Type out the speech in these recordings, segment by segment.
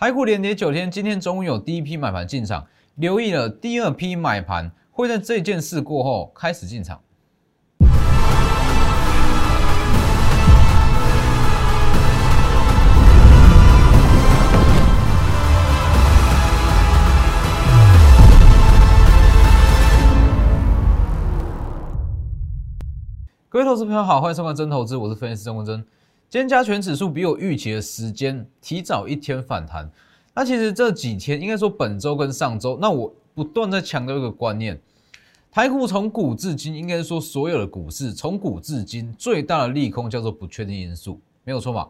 台股连跌九天，今天中午有第一批买盘进场，留意了第二批买盘会在这件事过后开始进场。各位投资朋友好，欢迎收看真投资，我是分析师郑文珍。今天加权指数比我预期的时间提早一天反弹。那其实这几天应该说本周跟上周，那我不断在强调一个观念：台股从古至今，应该说所有的股市从古至今最大的利空叫做不确定因素，没有错吧？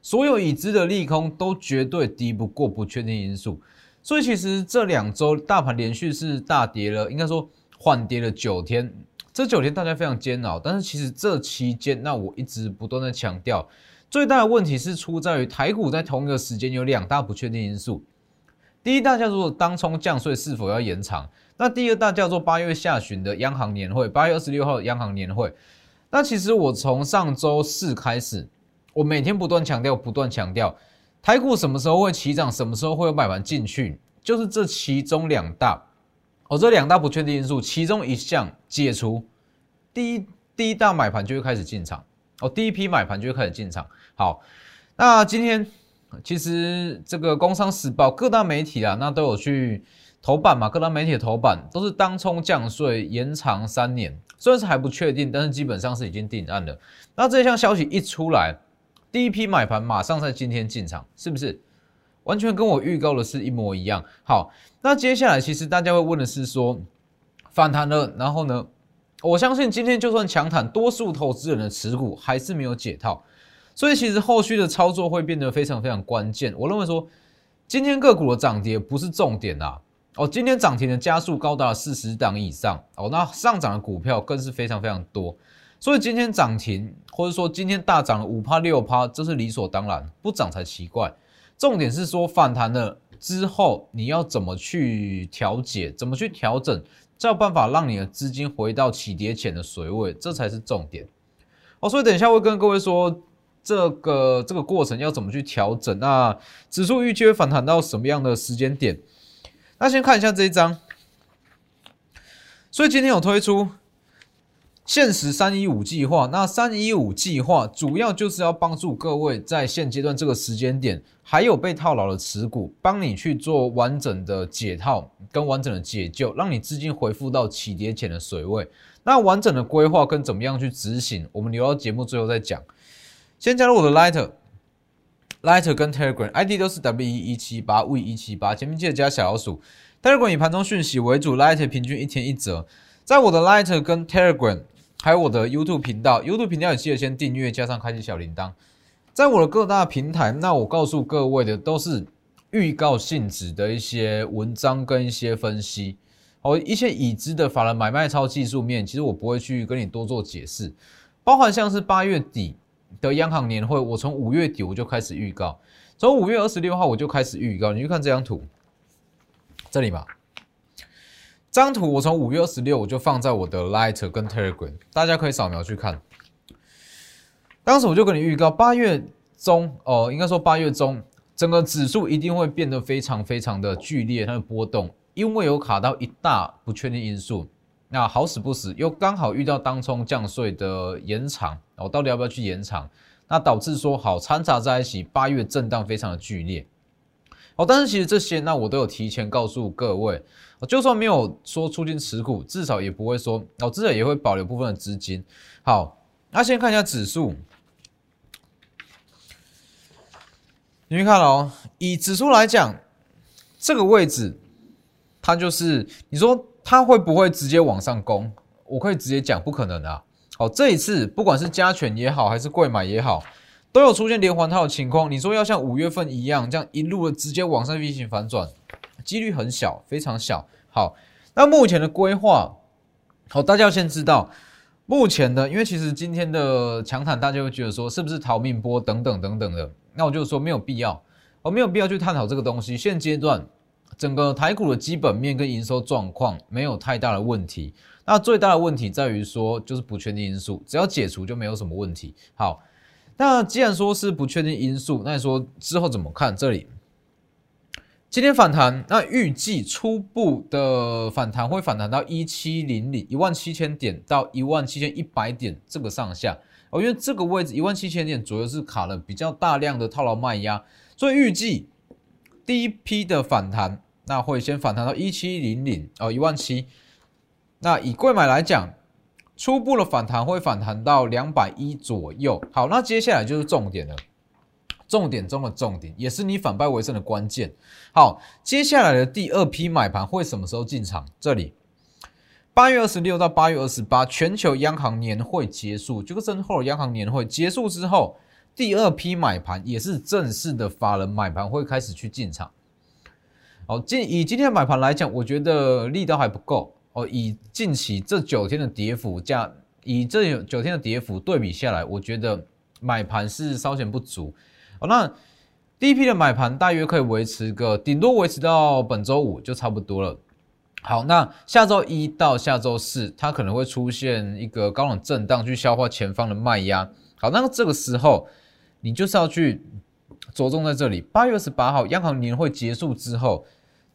所有已知的利空都绝对敌不过不确定因素。所以其实这两周大盘连续是大跌了，应该说缓跌了九天。这九天大家非常煎熬，但是其实这期间，那我一直不断的强调，最大的问题是出在于台股在同一个时间有两大不确定因素。第一大叫做当冲降税是否要延长，那第二大叫做八月下旬的央行年会，八月二十六号的央行年会。那其实我从上周四开始，我每天不断强调，不断强调，台股什么时候会起涨，什么时候会有买盘进去，就是这其中两大。哦，这两大不确定因素，其中一项解除，第一第一大买盘就会开始进场。哦，第一批买盘就会开始进场。好，那今天其实这个《工商时报》各大媒体啊，那都有去头版嘛，各大媒体的头版都是当冲降税延长三年，虽然是还不确定，但是基本上是已经定案了。那这项消息一出来，第一批买盘马上在今天进场，是不是？完全跟我预告的是一模一样。好，那接下来其实大家会问的是说，反弹了，然后呢？我相信今天就算强弹，多数投资人的持股还是没有解套，所以其实后续的操作会变得非常非常关键。我认为说，今天个股的涨跌不是重点啊。哦，今天涨停的加速高达四十档以上哦，那上涨的股票更是非常非常多。所以今天涨停，或者说今天大涨了五趴六趴，这是理所当然，不涨才奇怪。重点是说反弹了之后，你要怎么去调节，怎么去调整，才有办法让你的资金回到起跌前的水位，这才是重点。哦，所以等一下会跟各位说这个这个过程要怎么去调整。那指数预期会反弹到什么样的时间点？那先看一下这一张。所以今天有推出。限时三一五计划，那三一五计划主要就是要帮助各位在现阶段这个时间点，还有被套牢的持股，帮你去做完整的解套跟完整的解救，让你资金回复到起跌前的水位。那完整的规划跟怎么样去执行，我们留到节目最后再讲。先加入我的 Lighter，Lighter 跟 Telegram ID 都是 W 一一七八 V 一七八，前面记得加小老鼠。Telegram 以盘中讯息为主，Lighter 平均一天一折。在我的 Lighter 跟 Telegram。还有我的 YouTube 频道，YouTube 频道也记得先订阅，加上开启小铃铛。在我的各大平台，那我告诉各位的都是预告性质的一些文章跟一些分析，哦，一些已知的法人买卖超技术面，其实我不会去跟你多做解释。包含像是八月底的央行年会，我从五月底我就开始预告，从五月二十六号我就开始预告。你去看这张图，这里吧。这张图我从五月二十六我就放在我的 Light 跟 Telegram，大家可以扫描去看。当时我就跟你预告，八月中哦，应该说八月中，整个指数一定会变得非常非常的剧烈，它的波动，因为有卡到一大不确定因素。那好死不死，又刚好遇到当冲降税的延长，我到底要不要去延长？那导致说好掺杂在一起，八月震荡非常的剧烈。哦，但是其实这些，那我都有提前告诉各位，就算没有说出金持股，至少也不会说，哦，至少也会保留部分的资金。好，那先看一下指数，你们看哦，以指数来讲，这个位置，它就是你说它会不会直接往上攻？我可以直接讲，不可能啊。好，这一次不管是加权也好，还是贵买也好。都有出现连环套的情况，你说要像五月份一样，这样一路的直接往上运行反转，几率很小，非常小。好，那目前的规划，好，大家要先知道，目前的，因为其实今天的强弹，大家会觉得说是不是逃命波等等等等的，那我就说没有必要，我没有必要去探讨这个东西。现阶段整个台股的基本面跟营收状况没有太大的问题，那最大的问题在于说就是不确定因素，只要解除就没有什么问题。好。那既然说是不确定因素，那你说之后怎么看？这里今天反弹，那预计初步的反弹会反弹到一七零零一万七千点到一万七千一百点这个上下哦，因为这个位置一万七千点左右是卡了比较大量的套牢卖压，所以预计第一批的反弹那会先反弹到一七零零哦一万七，那以贵买来讲。初步的反弹会反弹到两百一左右。好，那接下来就是重点了，重点中的重点，也是你反败为胜的关键。好，接下来的第二批买盘会什么时候进场？这里，八月二十六到八月二十八，全球央行年会结束，这个身后央行年会结束之后，第二批买盘也是正式的法人买盘会开始去进场。好，今以今天买盘来讲，我觉得力道还不够。哦，以近期这九天的跌幅价，以这九天的跌幅对比下来，我觉得买盘是稍显不足。哦，那第一批的买盘大约可以维持个，顶多维持到本周五就差不多了。好，那下周一到下周四，它可能会出现一个高冷震荡，去消化前方的卖压。好，那这个时候你就是要去着重在这里。八月二十八号央行年会结束之后。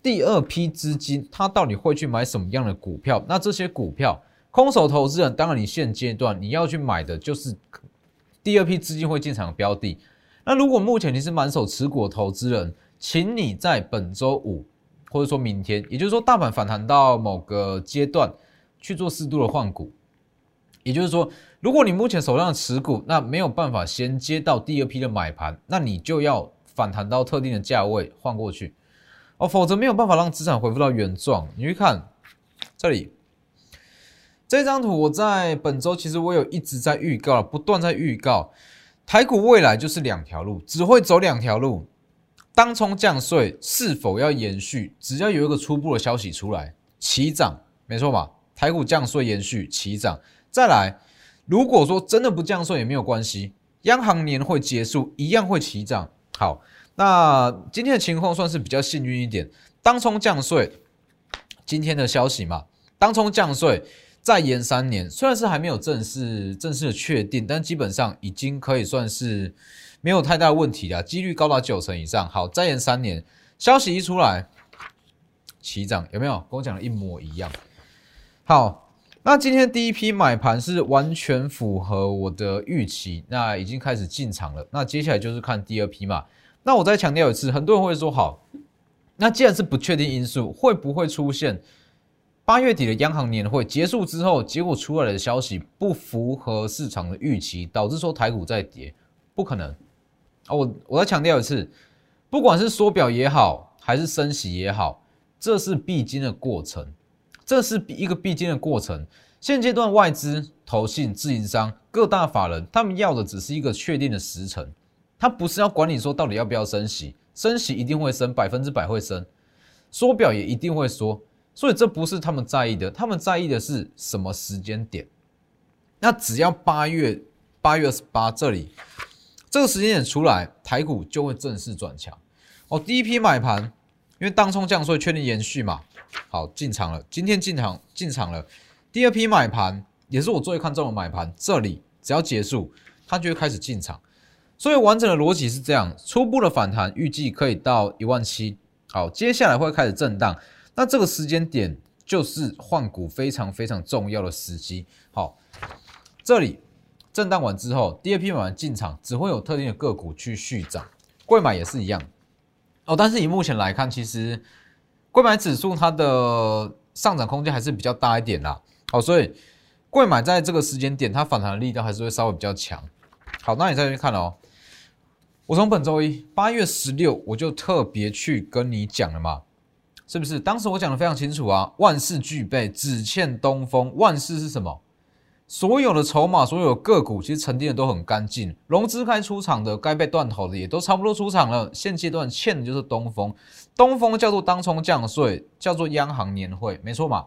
第二批资金，他到底会去买什么样的股票？那这些股票，空手投资人，当然你现阶段你要去买的就是第二批资金会进场的标的。那如果目前你是满手持股的投资人，请你在本周五或者说明天，也就是说大盘反弹到某个阶段去做适度的换股。也就是说，如果你目前手上持股那没有办法先接到第二批的买盘，那你就要反弹到特定的价位换过去。哦，否则没有办法让资产恢复到原状。你去看这里这张图，我在本周其实我有一直在预告，不断在预告，台股未来就是两条路，只会走两条路。当冲降税是否要延续？只要有一个初步的消息出来，起涨，没错吧？台股降税延续起涨，再来，如果说真的不降税也没有关系，央行年会结束一样会起涨。好。那今天的情况算是比较幸运一点，当冲降税，今天的消息嘛，当冲降税再延三年，虽然是还没有正式正式的确定，但基本上已经可以算是没有太大问题了，几率高达九成以上。好，再延三年，消息一出来，起涨有没有？跟我讲的一模一样。好，那今天第一批买盘是完全符合我的预期，那已经开始进场了。那接下来就是看第二批嘛。那我再强调一次，很多人会说好，那既然是不确定因素，会不会出现八月底的央行年会结束之后，结果出来的消息不符合市场的预期，导致说台股在跌？不可能啊！我我再强调一次，不管是缩表也好，还是升息也好，这是必经的过程，这是一个必经的过程。现阶段外资、投信、自营商、各大法人，他们要的只是一个确定的时程。他不是要管你说到底要不要升息，升息一定会升，百分之百会升，缩表也一定会缩，所以这不是他们在意的，他们在意的是什么时间点？那只要八月八月二十八这里这个时间点出来，台股就会正式转强。哦，第一批买盘，因为当冲降所以确定延续嘛，好进场了，今天进场进场了。第二批买盘也是我最看重的买盘，这里只要结束，它就会开始进场。所以完整的逻辑是这样：初步的反弹预计可以到一万七，好，接下来会开始震荡。那这个时间点就是换股非常非常重要的时机。好，这里震荡完之后，第二批买完进场，只会有特定的个股去续涨，贵买也是一样。哦，但是以目前来看，其实贵买指数它的上涨空间还是比较大一点啦。好，所以贵买在这个时间点它反弹的力道还是会稍微比较强。好，那你再去看哦。我从本周一八月十六，我就特别去跟你讲了嘛，是不是？当时我讲的非常清楚啊，万事俱备，只欠东风。万事是什么？所有的筹码，所有的个股，其实沉淀的都很干净，融资该出场的，该被断头的，也都差不多出场了。现阶段欠的就是东风，东风叫做当冲降税，叫做央行年会，没错嘛？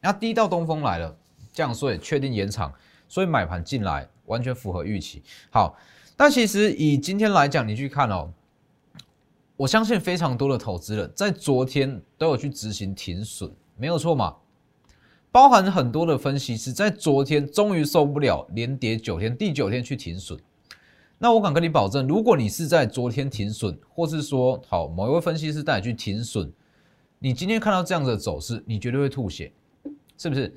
那第一道东风来了，降税确定延长，所以买盘进来，完全符合预期。好。但其实以今天来讲，你去看哦，我相信非常多的投资人，在昨天都有去执行停损，没有错嘛？包含很多的分析师在昨天终于受不了连跌九天，第九天去停损。那我敢跟你保证，如果你是在昨天停损，或是说好某一位分析师带你去停损，你今天看到这样的走势，你绝对会吐血，是不是？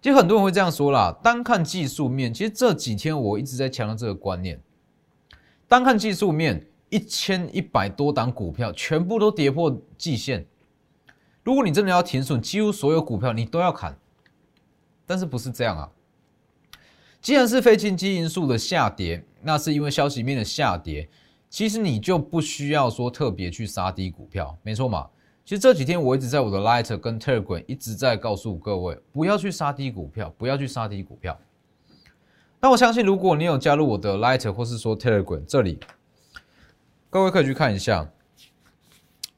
其实很多人会这样说啦，单看技术面，其实这几天我一直在强调这个观念，单看技术面，一千一百多档股票全部都跌破季线，如果你真的要停损，几乎所有股票你都要砍，但是不是这样啊？既然是非经济因素的下跌，那是因为消息面的下跌，其实你就不需要说特别去杀低股票，没错嘛？其实这几天我一直在我的 Light 跟 Telegram 一直在告诉各位，不要去杀低股票，不要去杀低股票。那我相信，如果你有加入我的 Light 或是说 Telegram 这里，各位可以去看一下，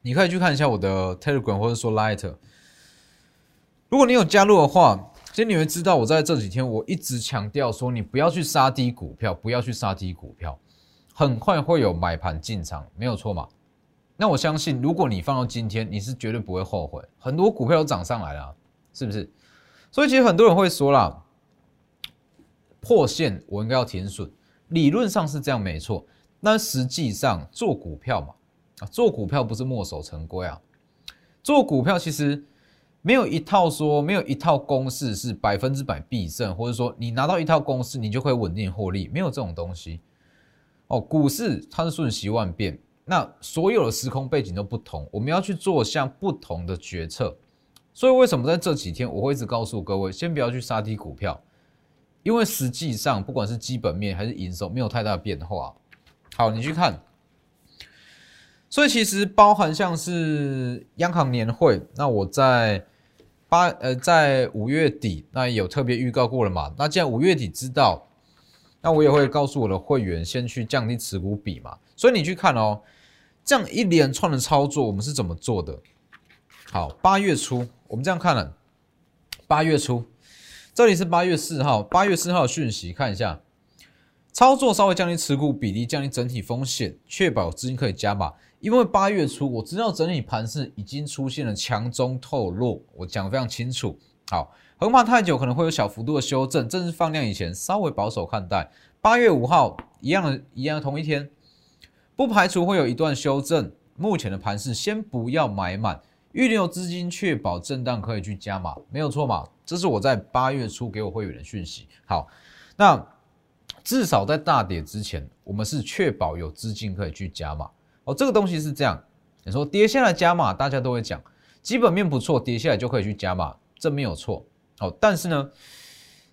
你可以去看一下我的 Telegram 或者说 Light。如果你有加入的话，其实你会知道，我在这几天我一直强调说，你不要去杀低股票，不要去杀低股票，很快会有买盘进场，没有错嘛？那我相信，如果你放到今天，你是绝对不会后悔。很多股票都涨上来了，是不是？所以其实很多人会说啦，破线我应该要停损，理论上是这样没错。但实际上做股票嘛，啊，做股票不是墨守成规啊。做股票其实没有一套说，没有一套公式是百分之百必胜，或者说你拿到一套公式，你就可以稳定获利，没有这种东西。哦，股市它是瞬息万变。那所有的时空背景都不同，我们要去做像不同的决策。所以为什么在这几天我会一直告诉各位，先不要去杀低股票，因为实际上不管是基本面还是营收，没有太大的变化。好，你去看。所以其实包含像是央行年会，那我在八呃在五月底那有特别预告过了嘛？那既然五月底知道，那我也会告诉我的会员先去降低持股比嘛。所以你去看哦。这样一连串的操作，我们是怎么做的？好，八月初我们这样看了，八月初，这里是八月四号，八月四号的讯息，看一下，操作稍微降低持股比例，降低整体风险，确保资金可以加码。因为八月初我知道整体盘势已经出现了强中透弱，我讲的非常清楚。好，横盘太久可能会有小幅度的修正，正式放量以前稍微保守看待。八月五号一样的，一样的同一天。不排除会有一段修正，目前的盘势先不要买满，预留资金确保震荡可以去加码，没有错嘛？这是我在八月初给我会员的讯息。好，那至少在大跌之前，我们是确保有资金可以去加码。哦，这个东西是这样，你说跌下来加码，大家都会讲基本面不错，跌下来就可以去加码，这没有错。好，但是呢，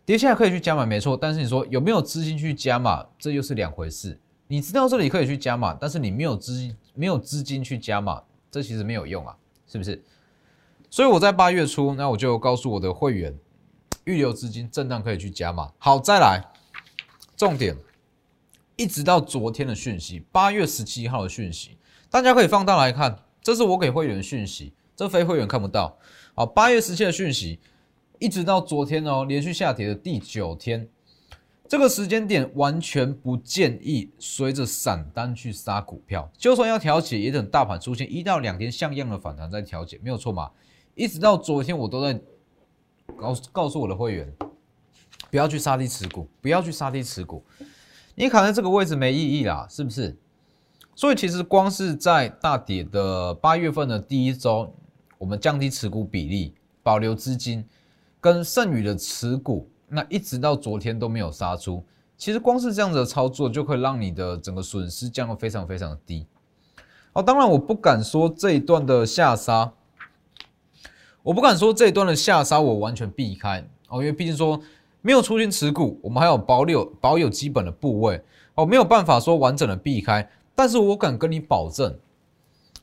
跌下来可以去加码没错，但是你说有没有资金去加码，这又是两回事。你知道这里可以去加码，但是你没有资金，没有资金去加码，这其实没有用啊，是不是？所以我在八月初，那我就告诉我的会员，预留资金，震荡可以去加码。好，再来，重点，一直到昨天的讯息，八月十七号的讯息，大家可以放大来看，这是我给会员的讯息，这非会员看不到。好，八月十七的讯息，一直到昨天哦，连续下跌的第九天。这个时间点完全不建议随着散单去杀股票，就算要调节，也等大盘出现一到两天像样的反弹再调节，没有错嘛？一直到昨天，我都在告告诉我的会员，不要去杀低持股，不要去杀低持股，你卡在这个位置没意义啦，是不是？所以其实光是在大跌的八月份的第一周，我们降低持股比例，保留资金，跟剩余的持股。那一直到昨天都没有杀出，其实光是这样子的操作就可以让你的整个损失降得非常非常的低。哦，当然我不敢说这一段的下杀，我不敢说这一段的下杀我完全避开哦，因为毕竟说没有出现持股，我们还有保留保有基本的部位哦，没有办法说完整的避开。但是我敢跟你保证，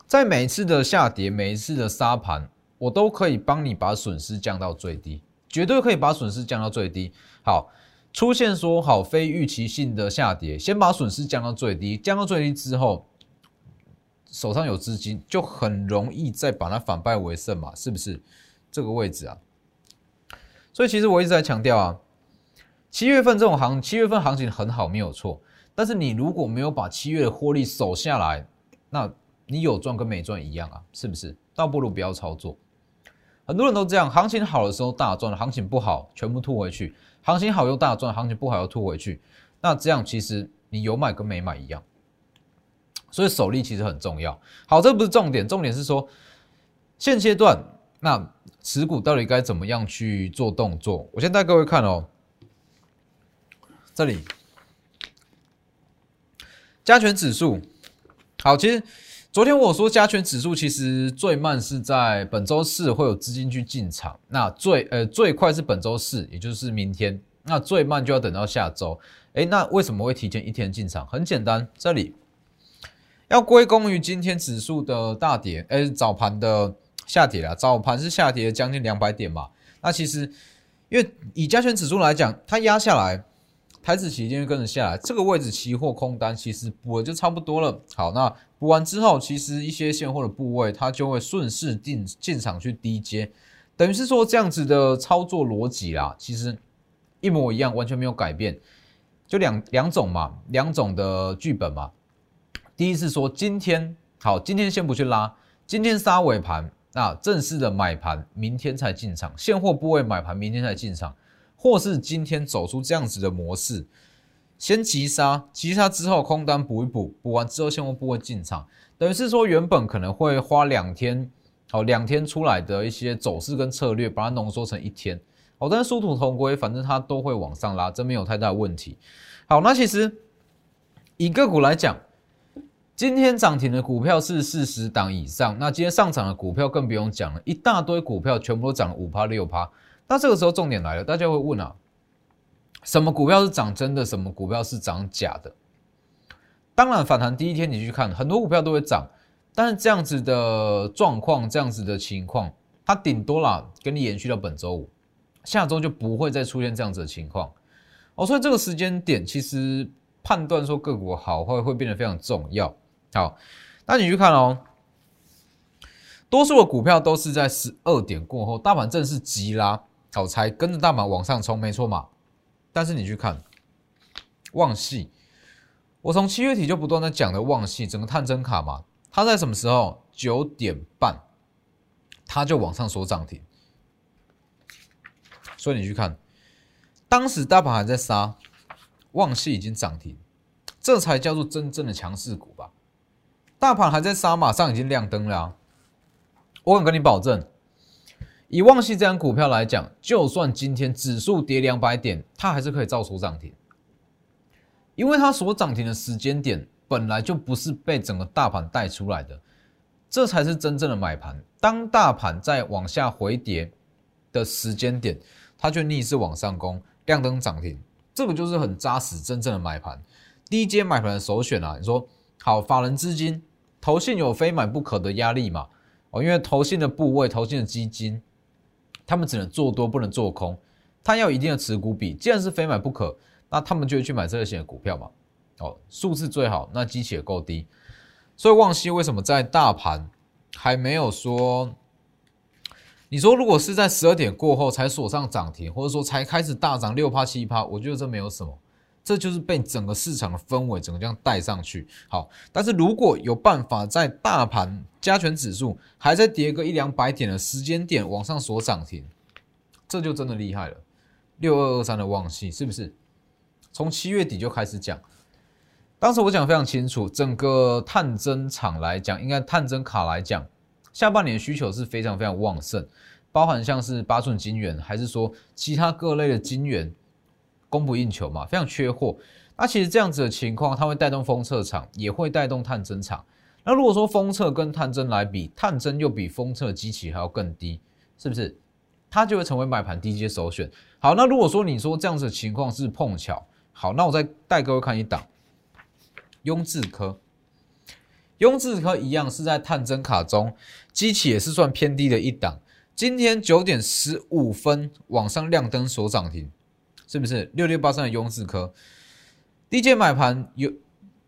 在每一次的下跌，每一次的杀盘，我都可以帮你把损失降到最低。绝对可以把损失降到最低。好，出现说好非预期性的下跌，先把损失降到最低，降到最低之后，手上有资金，就很容易再把它反败为胜嘛，是不是？这个位置啊，所以其实我一直在强调啊，七月份这种行，七月份行情很好，没有错。但是你如果没有把七月的获利守下来，那你有赚跟没赚一样啊，是不是？倒不如不要操作。很多人都这样，行情好的时候大赚，行情不好全部吐回去；行情好又大赚，行情不好又吐回去。那这样其实你有买跟没买一样。所以手力其实很重要。好，这不是重点，重点是说现阶段那持股到底该怎么样去做动作？我先带各位看哦，这里加权指数。好，其实昨天我说加权指数其实最慢是在本周四会有资金去进场，那最呃最快是本周四，也就是明天，那最慢就要等到下周。哎，那为什么会提前一天进场？很简单，这里。要归功于今天指数的大跌，哎，早盘的下跌了，早盘是下跌将近两百点嘛。那其实，因为以加权指数来讲，它压下来，台子期间跟着下来，这个位置期货空单其实补了就差不多了。好，那补完之后，其实一些现货的部位它就会顺势进进场去低接，等于是说这样子的操作逻辑啦，其实一模一样，完全没有改变，就两两种嘛，两种的剧本嘛。第一是说，今天好，今天先不去拉，今天杀尾盘，那正式的买盘，明天才进场，现货部位买盘，明天才进场，或是今天走出这样子的模式，先急杀，急杀之后空单补一补，补完之后现货部位进场，等于是说原本可能会花两天，好两天出来的一些走势跟策略，把它浓缩成一天，好，但是殊途同归，反正它都会往上拉，这没有太大问题。好，那其实以个股来讲。今天涨停的股票是四十档以上，那今天上涨的股票更不用讲了，一大堆股票全部都涨了五趴六趴。那这个时候重点来了，大家会问啊，什么股票是涨真的，什么股票是涨假的？当然，反弹第一天你去看，很多股票都会涨，但是这样子的状况，这样子的情况，它顶多啦跟你延续到本周五，下周就不会再出现这样子的情况。哦，所以这个时间点其实判断说个股好坏会变得非常重要。好，那你去看哦，多数的股票都是在十二点过后，大盘正式急拉，好才跟着大盘往上冲，没错嘛。但是你去看旺系，我从七月底就不断的讲的旺系，整个探针卡嘛，它在什么时候？九点半，它就往上说涨停。所以你去看，当时大盘还在杀，旺系已经涨停，这才叫做真正的强势股吧。大盘还在杀，马上已经亮灯了。我敢跟你保证，以旺系这张股票来讲，就算今天指数跌两百点，它还是可以照出涨停，因为它所涨停的时间点本来就不是被整个大盘带出来的，这才是真正的买盘。当大盘在往下回跌的时间点，它就逆势往上攻，亮灯涨停，这个就是很扎实真正的买盘。低阶买盘的首选啊，你说好，法人资金。投信有非买不可的压力嘛？哦，因为投信的部位、投信的基金，他们只能做多，不能做空，他要一定的持股比。既然是非买不可，那他们就会去买这类型的股票嘛。哦，数字最好，那基期也够低。所以旺西为什么在大盘还没有说？你说如果是在十二点过后才锁上涨停，或者说才开始大涨六趴七趴，我觉得这没有什么。这就是被整个市场的氛围整个这样带上去，好，但是如果有办法在大盘加权指数还在跌个一两百点的时间点往上锁涨停，这就真的厉害了。六二二三的旺系是不是？从七月底就开始讲，当时我讲非常清楚，整个探针厂来讲，应该探针卡来讲，下半年需求是非常非常旺盛，包含像是八寸金元，还是说其他各类的金元。供不应求嘛，非常缺货。那其实这样子的情况，它会带动封测厂，也会带动探针厂。那如果说封测跟探针来比，探针又比封测机器还要更低，是不是？它就会成为买盘低阶首选。好，那如果说你说这样子的情况是碰巧，好，那我再带各位看一档，雍智科。雍智科一样是在探针卡中，机器也是算偏低的一档。今天九点十五分往上亮灯所涨停。是不是六六八三的雍智科低阶买盘有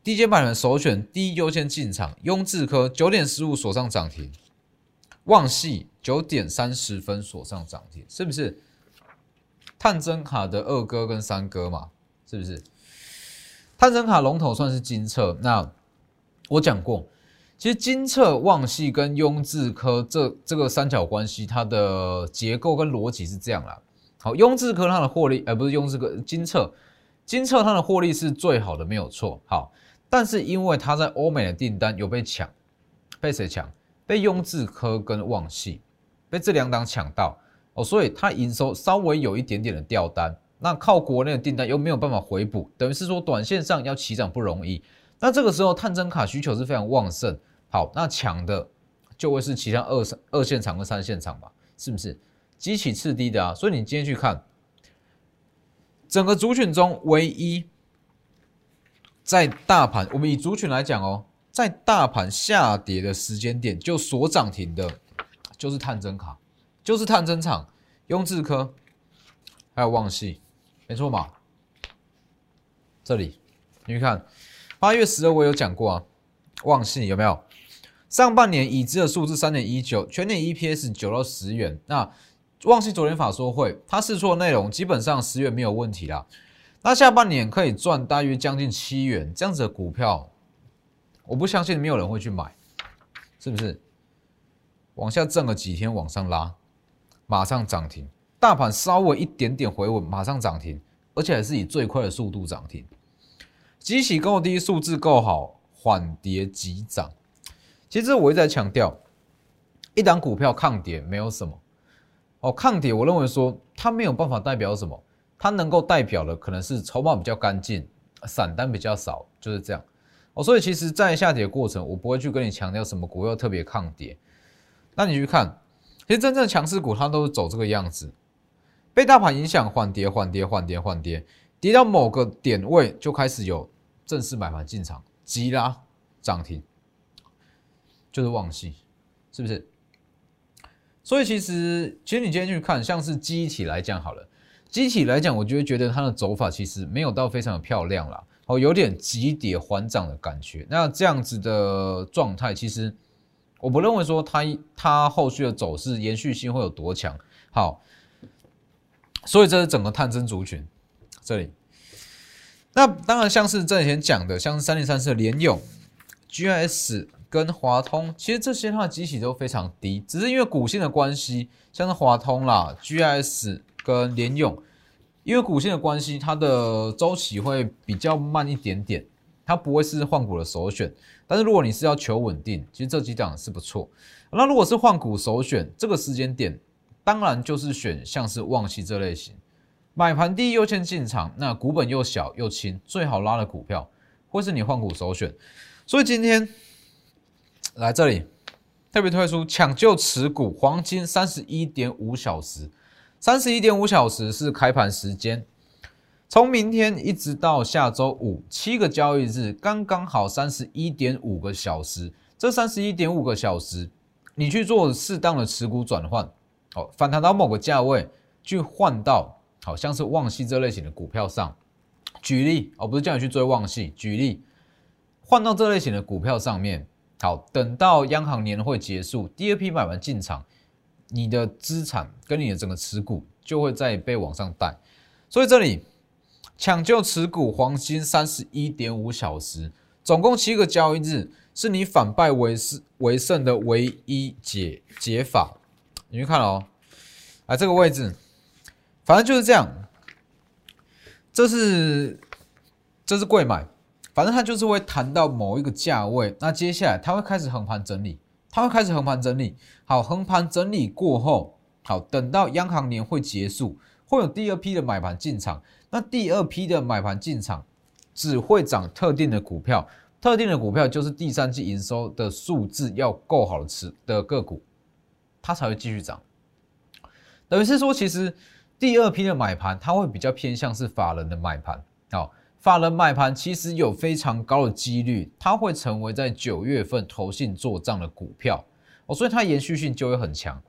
低阶买盘首选第一优先进场，雍智科九点十五锁上涨停，旺系九点三十分锁上涨停，是不是？探针卡的二哥跟三哥嘛，是不是？探针卡龙头算是金策，那我讲过，其实金策、旺系跟雍智科这这个三角关系，它的结构跟逻辑是这样啦。好，雍智科它的获利，而不是雍智科金策，金策它的获利是最好的，没有错。好，但是因为它在欧美的订单有被抢，被谁抢？被雍智科跟旺系，被这两档抢到哦，所以它营收稍微有一点点的掉单。那靠国内的订单又没有办法回补，等于是说短线上要起涨不容易。那这个时候探针卡需求是非常旺盛，好，那抢的就会是其他二三二线厂跟三线厂吧，是不是？激起次低的啊，所以你今天去看。整个族群中，唯一在大盘，我们以族群来讲哦，在大盘下跌的时间点就所涨停的，就是探针卡，就是探针厂、雍智科，还有旺系，没错嘛？这里你看，八月十二我有讲过啊，旺系有没有？上半年已知的数字三点一九，全年 EPS 九到十元，那。忘记昨天法说会，他试错内容基本上十元没有问题啦。那下半年可以赚大约将近七元，这样子的股票，我不相信没有人会去买，是不是？往下挣了几天，往上拉，马上涨停。大盘稍微一点点回稳，马上涨停，而且还是以最快的速度涨停。机器够低，数字够好，缓跌急涨。其实我一直在强调，一档股票抗跌没有什么。哦，抗跌，我认为说它没有办法代表什么，它能够代表的可能是筹码比较干净，散单比较少，就是这样。哦，所以其实，在下跌的过程，我不会去跟你强调什么股票特别抗跌。那你去看，其实真正强势股它都是走这个样子，被大盘影响缓跌、缓跌、缓跌、缓跌，跌到某个点位就开始有正式买盘进场，急拉涨停，就是旺系，是不是？所以其实，其实你今天去看，像是机体来讲好了，机体来讲，我就会觉得它的走法其实没有到非常的漂亮啦，哦，有点急跌缓涨的感觉。那这样子的状态，其实我不认为说它它后续的走势延续性会有多强。好，所以这是整个探针族群这里。那当然，像是这几天讲的，像是三零三四的联用 GIS。跟华通，其实这些它的机器都非常低，只是因为股性的关系，像是华通啦、GIS 跟联用，因为股性的关系，它的周期会比较慢一点点，它不会是换股的首选。但是如果你是要求稳定，其实这几档是不错。那如果是换股首选，这个时间点，当然就是选像是旺系这类型，买盘第一优先进场，那股本又小又轻，最好拉的股票，会是你换股首选。所以今天。来这里，特别推出抢救持股黄金三十一点五小时，三十一点五小时是开盘时间，从明天一直到下周五七个交易日，刚刚好三十一点五个小时。这三十一点五个小时，你去做适当的持股转换，哦，反弹到某个价位去换到好像是旺系这类型的股票上。举例，哦，不是叫你去追旺系，举例换到这类型的股票上面。好，等到央行年会结束，第二批买完进场，你的资产跟你的整个持股就会再被往上带。所以这里抢救持股黄金三十一点五小时，总共七个交易日，是你反败为胜为胜的唯一解解法。你去看哦，啊这个位置，反正就是这样，这是这是贵买。反正它就是会弹到某一个价位，那接下来它会开始横盘整理，它会开始横盘整理。好，横盘整理过后，好，等到央行年会结束，会有第二批的买盘进场。那第二批的买盘进场，只会涨特定的股票，特定的股票就是第三季营收的数字要够好的持的个股，它才会继续涨。等于是说，其实第二批的买盘，它会比较偏向是法人的买盘，好。法人买盘其实有非常高的几率，它会成为在九月份投信做账的股票哦，所以它延续性就会很强。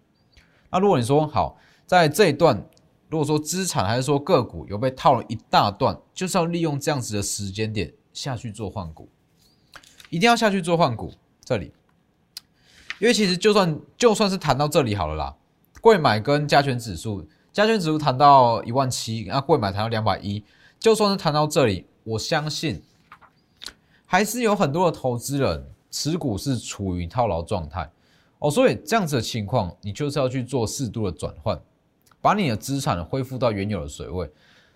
那如果你说好，在这一段，如果说资产还是说个股有被套了一大段，就是要利用这样子的时间点下去做换股，一定要下去做换股。这里，因为其实就算就算是谈到这里好了啦，贵买跟加权指数，加权指数谈到一万七，那贵买谈到两百一。就算是谈到这里，我相信还是有很多的投资人持股是处于套牢状态哦，所以这样子的情况，你就是要去做适度的转换，把你的资产恢复到原有的水位。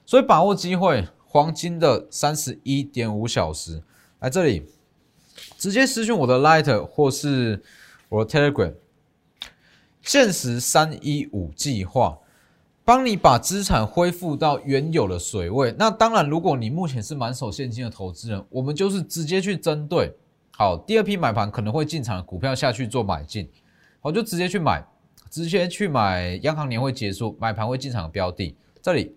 所以把握机会黄金的三十一点五小时，来这里直接私讯我的 Light 或是我的 Telegram，限时三一五计划。帮你把资产恢复到原有的水位。那当然，如果你目前是满手现金的投资人，我们就是直接去针对好第二批买盘可能会进场的股票下去做买进，好就直接去买，直接去买央行年会结束买盘会进场的标的。这里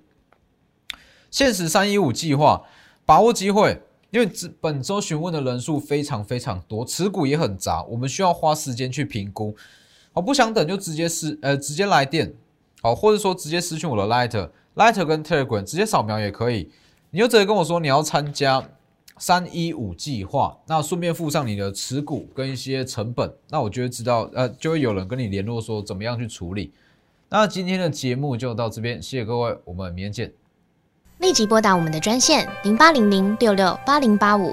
限时三一五计划，把握机会，因为本周询问的人数非常非常多，持股也很杂，我们需要花时间去评估。好，不想等就直接是呃直接来电。好，或者说直接私讯我的 Lighter，Lighter 跟 Telegram 直接扫描也可以。你就直接跟我说你要参加三一五计划，那顺便附上你的持股跟一些成本，那我就会知道，呃，就会有人跟你联络说怎么样去处理。那今天的节目就到这边，谢谢各位，我们明天见。立即拨打我们的专线零八零零六六八零八五。